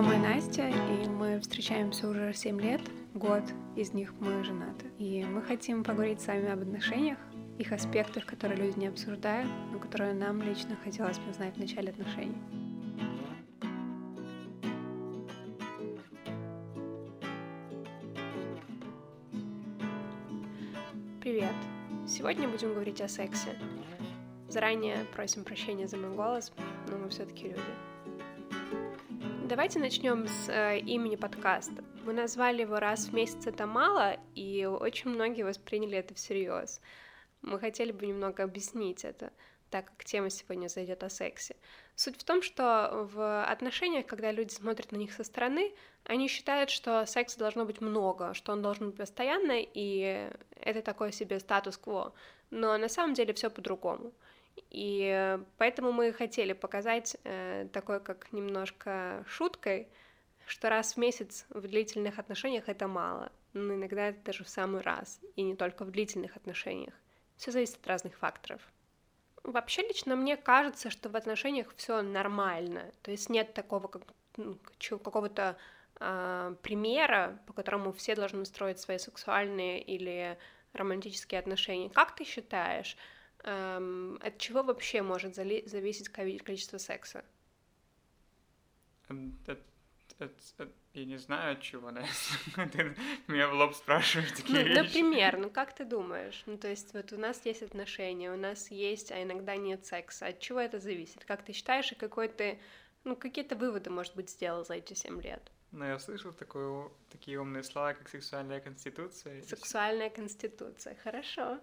И Настя, и мы встречаемся уже 7 лет, год из них мы женаты. И мы хотим поговорить с вами об отношениях, их аспектах, которые люди не обсуждают, но которые нам лично хотелось бы знать в начале отношений. Привет! Сегодня будем говорить о сексе. Заранее просим прощения за мой голос, но мы все-таки люди. Давайте начнем с э, имени подкаста. Мы назвали его раз в месяц это мало, и очень многие восприняли это всерьез. Мы хотели бы немного объяснить это, так как тема сегодня зайдет о сексе. Суть в том, что в отношениях, когда люди смотрят на них со стороны, они считают, что секса должно быть много, что он должен быть постоянно, и это такой себе статус-кво. Но на самом деле все по-другому. И поэтому мы хотели показать э, такой, как немножко шуткой, что раз в месяц в длительных отношениях это мало, но иногда это даже в самый раз, и не только в длительных отношениях. Все зависит от разных факторов. Вообще лично мне кажется, что в отношениях все нормально, то есть нет такого как, ну, какого-то э, примера, по которому все должны строить свои сексуальные или романтические отношения. Как ты считаешь? Эм, от чего вообще может зависеть количество секса? От, от, от, я не знаю от чего, да? ты меня в лоб спрашиваешь такие ну, вещи. Например, ну как ты думаешь? Ну то есть вот у нас есть отношения, у нас есть, а иногда нет секса. От чего это зависит? Как ты считаешь, и какой ты, ну какие-то выводы, может быть, сделал за эти семь лет? Ну, я слышал такое, такие умные слова, как сексуальная конституция. Сексуальная конституция, хорошо.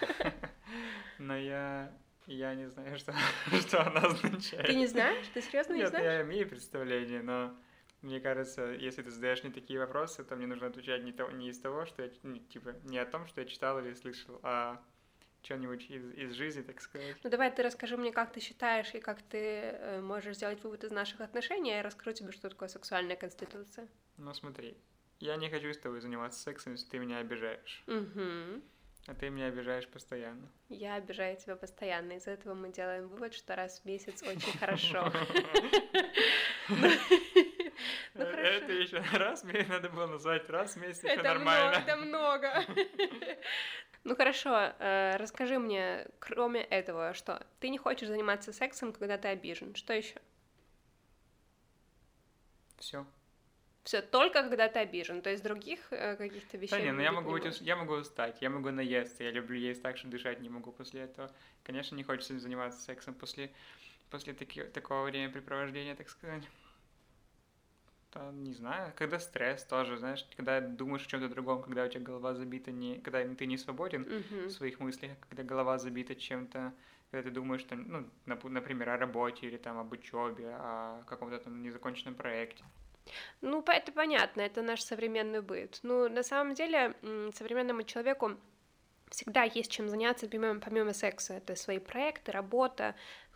Но я, я не знаю, что, что она означает. Ты не знаешь? Ты серьезно не Нет, знаешь? я имею представление, но мне кажется, если ты задаешь мне такие вопросы, то мне нужно отвечать не, то, не из того, что я, типа, не о том, что я читал или слышал, а что-нибудь из, из жизни, так сказать. Ну давай ты расскажи мне, как ты считаешь и как ты э, можешь сделать вывод из наших отношений, а я расскажу тебе, что такое сексуальная конституция. Ну смотри, я не хочу с тобой заниматься сексом, если ты меня обижаешь. Угу. А ты меня обижаешь постоянно. Я обижаю тебя постоянно. Из этого мы делаем вывод, что раз в месяц очень хорошо. Ну, это еще раз, мне надо было назвать раз в месяц, это нормально. Это много. Ну хорошо, э, расскажи мне, кроме этого, что ты не хочешь заниматься сексом, когда ты обижен. Что еще? Все. Все только когда ты обижен, то есть других э, каких-то вещей. Да не, ну я могу, не я могу устать, я могу наесться, я люблю есть так, что дышать не могу после этого. Конечно, не хочется заниматься сексом после, после таки, такого времяпрепровождения, так сказать да, не знаю, когда стресс тоже, знаешь, когда думаешь о чем-то другом, когда у тебя голова забита не, когда ты не свободен mm-hmm. в своих мыслях, когда голова забита чем-то, когда ты думаешь там, ну, например, о работе или там об учебе, о каком-то там незаконченном проекте. Ну, это понятно, это наш современный быт. Ну, на самом деле, современному человеку всегда есть чем заняться помимо, помимо секса. Это свои проекты, работа,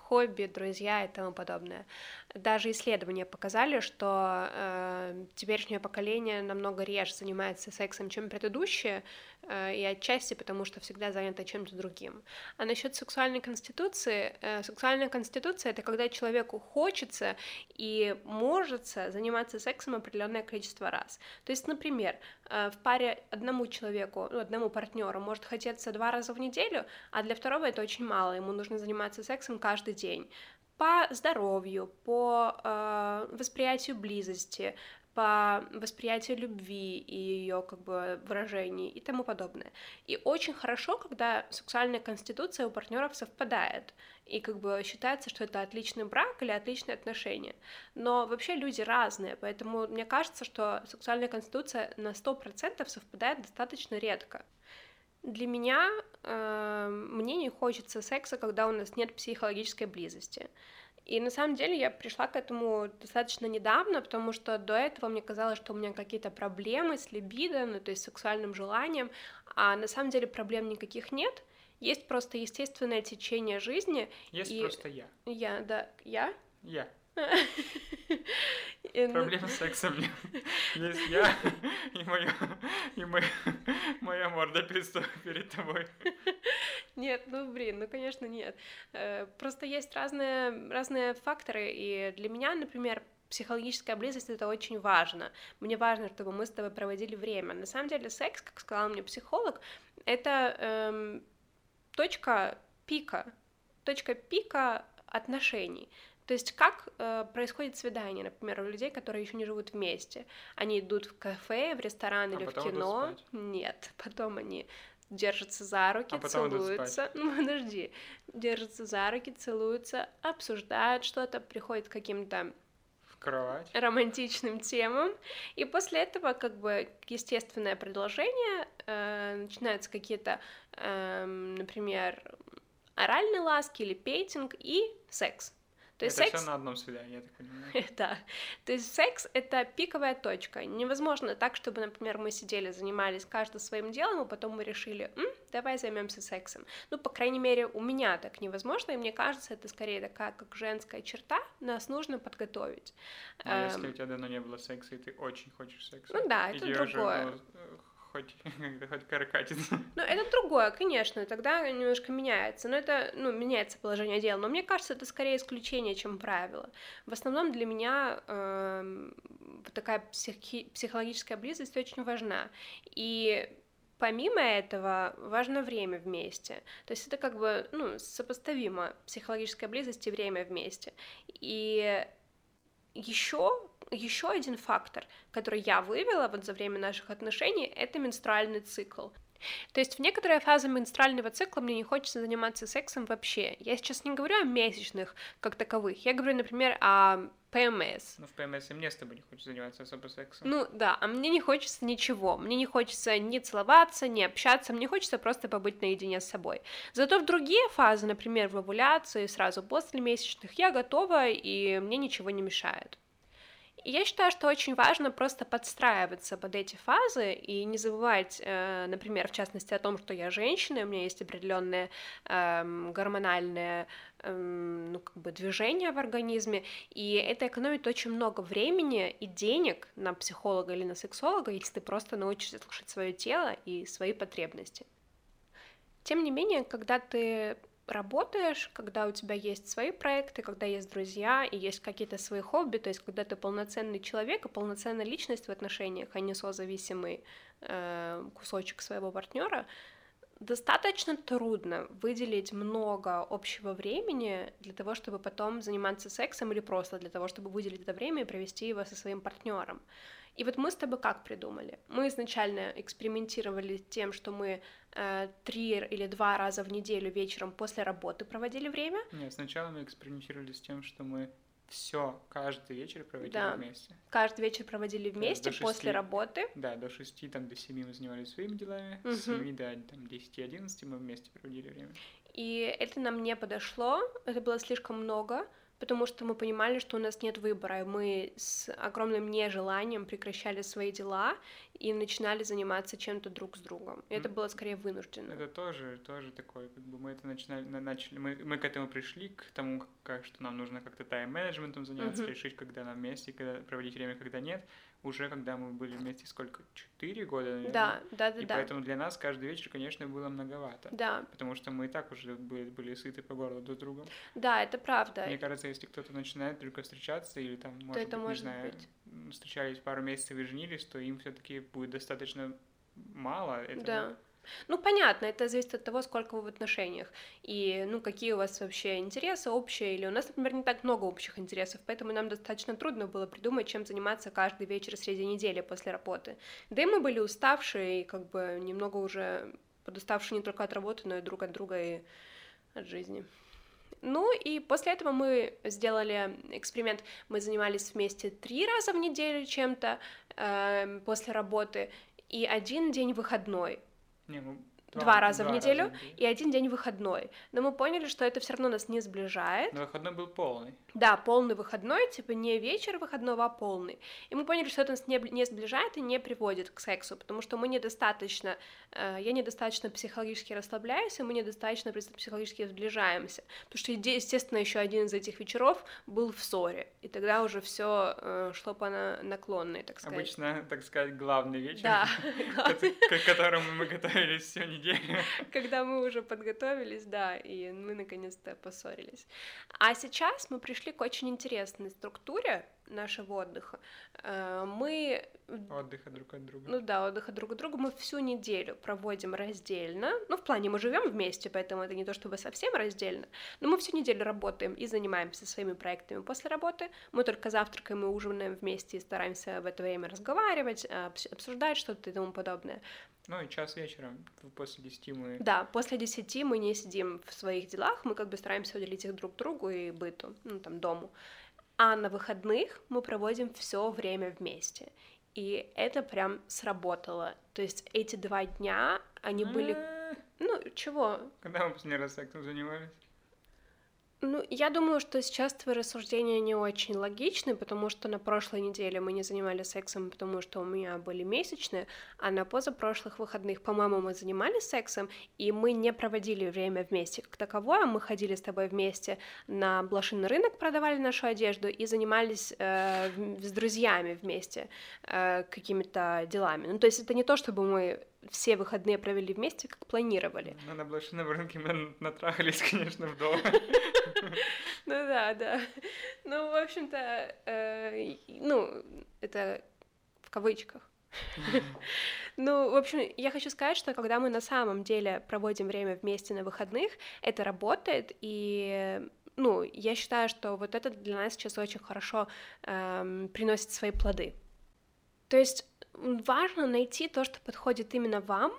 хобби, друзья и тому подобное. Даже исследования показали, что э, теперешнее поколение намного реже занимается сексом, чем предыдущее, э, и отчасти потому, что всегда занято чем-то другим. А насчет сексуальной конституции, э, сексуальная конституция это когда человеку хочется и может заниматься сексом определенное количество раз. То есть, например, э, в паре одному человеку, ну, одному партнеру может хотеться два раза в неделю, а для второго это очень мало, ему нужно заниматься сексом каждый день по здоровью, по э, восприятию близости, по восприятию любви и ее как бы выражений и тому подобное. И очень хорошо, когда сексуальная конституция у партнеров совпадает, и как бы считается, что это отличный брак или отличные отношения. Но вообще люди разные, поэтому мне кажется, что сексуальная конституция на 100% совпадает достаточно редко. Для меня э, мне не хочется секса, когда у нас нет психологической близости. И на самом деле я пришла к этому достаточно недавно, потому что до этого мне казалось, что у меня какие-то проблемы с либидо, ну то есть сексуальным желанием, а на самом деле проблем никаких нет. Есть просто естественное течение жизни. Есть и... просто я. Я, да, я. Я. Проблема с сексом есть я и, моё, и моя, моя морда перед тобой. Нет, ну блин, ну конечно нет. Э, просто есть разные, разные факторы, и для меня, например, психологическая близость это очень важно. Мне важно, чтобы мы с тобой проводили время. На самом деле, секс, как сказал мне психолог, это эм, точка пика, точка пика отношений. То есть как э, происходит свидание, например, у людей, которые еще не живут вместе. Они идут в кафе, в ресторан а или в кино. Нет, потом они держатся за руки, а целуются. Ну, подожди. Держатся за руки, целуются, обсуждают что-то, приходят к каким-то кровать. романтичным темам. И после этого, как бы, естественное продолжение, э, начинаются какие-то, э, например, оральные ласки или пейтинг и секс. То есть это секс... все на одном свидании, я так понимаю. да. То есть секс — это пиковая точка. Невозможно так, чтобы, например, мы сидели, занимались каждым своим делом, и потом мы решили, М, давай займемся сексом. Ну, по крайней мере, у меня так невозможно, и мне кажется, это скорее такая, как женская черта, нас нужно подготовить. А эм... если у тебя давно не было секса, и ты очень хочешь секса? Ну да, это другое. Уже, ну, хоть, хоть каракатица. Ну, это другое, конечно, тогда немножко меняется. Но это, ну, меняется положение дела. Но мне кажется, это скорее исключение, чем правило. В основном для меня э, такая психи- психологическая близость очень важна. И Помимо этого, важно время вместе. То есть это как бы ну, сопоставимо психологическая близость и время вместе. И еще еще один фактор, который я вывела вот за время наших отношений, это менструальный цикл. То есть в некоторые фазы менструального цикла мне не хочется заниматься сексом вообще. Я сейчас не говорю о месячных как таковых, я говорю, например, о ПМС. Ну, в ПМС и мне с тобой не хочется заниматься особо сексом. Ну, да, а мне не хочется ничего. Мне не хочется ни целоваться, ни общаться, мне хочется просто побыть наедине с собой. Зато в другие фазы, например, в овуляции, сразу после месячных, я готова, и мне ничего не мешает. Я считаю, что очень важно просто подстраиваться под эти фазы и не забывать, э, например, в частности, о том, что я женщина, у меня есть определенные э, гормональные э, ну, как бы движения в организме, и это экономит очень много времени и денег на психолога или на сексолога, если ты просто научишься слушать свое тело и свои потребности. Тем не менее, когда ты работаешь, когда у тебя есть свои проекты, когда есть друзья и есть какие-то свои хобби, то есть когда ты полноценный человек и полноценная личность в отношениях, а не созависимый э, кусочек своего партнера, достаточно трудно выделить много общего времени для того, чтобы потом заниматься сексом или просто для того, чтобы выделить это время и провести его со своим партнером. И вот мы с тобой как придумали? Мы изначально экспериментировали тем, что мы э, три или два раза в неделю вечером после работы проводили время. Нет, сначала мы экспериментировали с тем, что мы все каждый вечер проводили да. вместе. Каждый вечер проводили вместе шести, после работы. Да, до шести, там, до семи мы занимались своими делами, угу. с семи до там, десяти, одиннадцати мы вместе проводили время. И это нам не подошло, это было слишком много, потому что мы понимали, что у нас нет выбора, и мы с огромным нежеланием прекращали свои дела и начинали заниматься чем-то друг с другом. И это было скорее вынужденно. Это тоже, тоже такое, как бы мы это начинали, начали, мы, мы к этому пришли, к тому, как, что нам нужно как-то тайм-менеджментом заняться, mm-hmm. решить, когда нам вместе, когда проводить время, когда нет уже когда мы были вместе сколько? Четыре года, наверное? Да, да, да. И да. поэтому для нас каждый вечер, конечно, было многовато. Да. Потому что мы и так уже были, были сыты по горлу друг другом. Да, это правда. Мне кажется, если кто-то начинает только встречаться или там, может то это быть, может не знаю, быть. встречались пару месяцев и женились, то им все-таки будет достаточно мало этого. Да. Ну, понятно, это зависит от того, сколько вы в отношениях, и, ну, какие у вас вообще интересы общие, или у нас, например, не так много общих интересов, поэтому нам достаточно трудно было придумать, чем заниматься каждый вечер среди недели после работы. Да и мы были уставшие, и как бы немного уже подуставшие не только от работы, но и друг от друга, и от жизни. Ну и после этого мы сделали эксперимент. Мы занимались вместе три раза в неделю чем-то э, после работы и один день выходной. Не, ну, два, два раза два в неделю раза и один день выходной. Но мы поняли, что это все равно нас не сближает. Но выходной был полный. Да, полный выходной, типа не вечер выходного, а полный. И мы поняли, что это нас не, не сближает и не приводит к сексу, потому что мы недостаточно, э, я недостаточно психологически расслабляюсь, и мы недостаточно психологически сближаемся. Потому что, естественно, еще один из этих вечеров был в ссоре, и тогда уже все э, шло по на наклонной, так сказать. Обычно, так сказать, главный вечер, да, к которому мы готовились всю неделю. Когда мы уже подготовились, да, и мы наконец-то поссорились. А сейчас мы пришли к очень интересной структуре, нашего отдыха. Э, мы... Отдыха друг от друга. Ну да, отдыха друг от друга мы всю неделю проводим раздельно. Ну, в плане мы живем вместе, поэтому это не то чтобы совсем раздельно. Но мы всю неделю работаем и занимаемся своими проектами после работы. Мы только завтракаем и ужинаем вместе и стараемся в это время разговаривать, обсуждать что-то и тому подобное. Ну и час вечера, после десяти мы... Да, после десяти мы не сидим в своих делах, мы как бы стараемся уделить их друг другу и быту, ну там, дому. А на выходных мы проводим все время вместе. И это прям сработало. То есть эти два дня, они были... Ну, чего? Когда мы последний раз сексом занимались? Ну, я думаю, что сейчас твои рассуждения не очень логичны, потому что на прошлой неделе мы не занимались сексом, потому что у меня были месячные, а на позапрошлых выходных, по-моему, мы занимались сексом, и мы не проводили время вместе как таковое, мы ходили с тобой вместе на блошиный рынок, продавали нашу одежду и занимались э, с друзьями вместе э, какими-то делами. Ну, то есть это не то, чтобы мы все выходные провели вместе, как планировали. Ну, на блошином рынке мы натрахались, конечно, вдома. Ну да, да. Ну, в общем-то, э, ну, это в кавычках. Ну, в общем, я хочу сказать, что когда мы на самом деле проводим время вместе на выходных, это работает, и ну, я считаю, что вот это для нас сейчас очень хорошо эм, приносит свои плоды. То есть важно найти то, что подходит именно вам,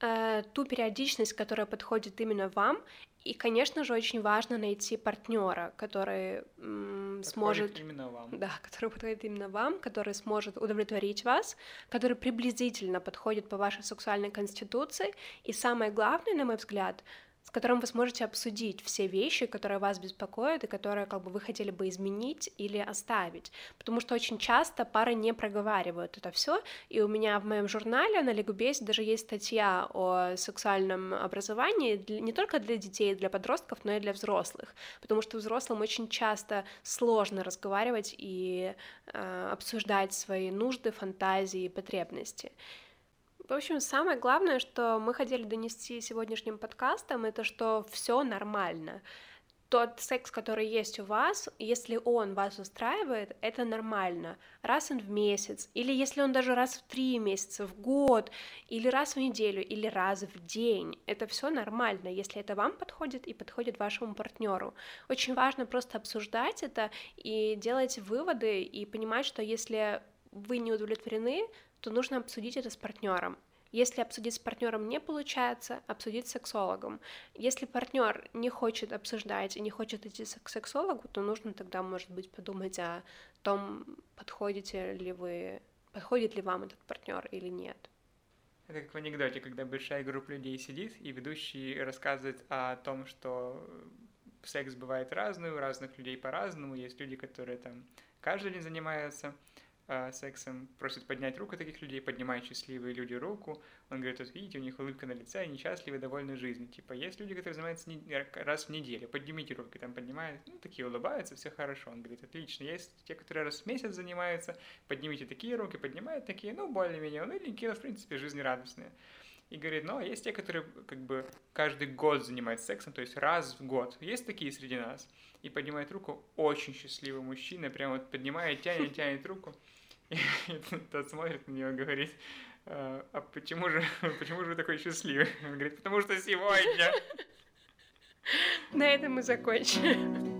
э, ту периодичность, которая подходит именно вам, и, конечно же, очень важно найти партнера, который м, сможет именно вам. Да, который подходит именно вам, который сможет удовлетворить вас, который приблизительно подходит по вашей сексуальной конституции. И самое главное, на мой взгляд, с которым вы сможете обсудить все вещи, которые вас беспокоят и которые как бы вы хотели бы изменить или оставить. Потому что очень часто пары не проговаривают это все. И у меня в моем журнале на Лигубесе даже есть статья о сексуальном образовании не только для детей, для подростков, но и для взрослых. Потому что взрослым очень часто сложно разговаривать и э, обсуждать свои нужды, фантазии и потребности. В общем, самое главное, что мы хотели донести сегодняшним подкастом, это что все нормально. Тот секс, который есть у вас, если он вас устраивает, это нормально. Раз он в месяц, или если он даже раз в три месяца, в год, или раз в неделю, или раз в день. Это все нормально, если это вам подходит и подходит вашему партнеру. Очень важно просто обсуждать это и делать выводы и понимать, что если вы не удовлетворены, то нужно обсудить это с партнером. Если обсудить с партнером не получается, обсудить с сексологом. Если партнер не хочет обсуждать и не хочет идти к сексологу, то нужно тогда, может быть, подумать о том, подходите ли вы, подходит ли вам этот партнер или нет. Это как в анекдоте, когда большая группа людей сидит, и ведущий рассказывает о том, что секс бывает разный, у разных людей по-разному. Есть люди, которые там каждый день занимаются э, сексом, просит поднять руку таких людей, поднимают счастливые люди руку. Он говорит, вот видите, у них улыбка на лице, они счастливы, довольны жизнью. Типа, есть люди, которые занимаются не... раз в неделю, поднимите руки, там поднимают, ну, такие улыбаются, все хорошо. Он говорит, отлично. Есть те, которые раз в месяц занимаются, поднимите такие руки, поднимают такие, ну, более-менее уныленькие, но, в принципе, жизнерадостные. И говорит, ну, а есть те, которые как бы каждый год занимаются сексом, то есть раз в год. Есть такие среди нас. И поднимает руку очень счастливый мужчина, прям вот поднимает, тянет, тянет руку. И тот смотрит на него и говорит, а, а почему же, почему же вы такой счастливый? Он говорит, потому что сегодня. На этом мы закончим.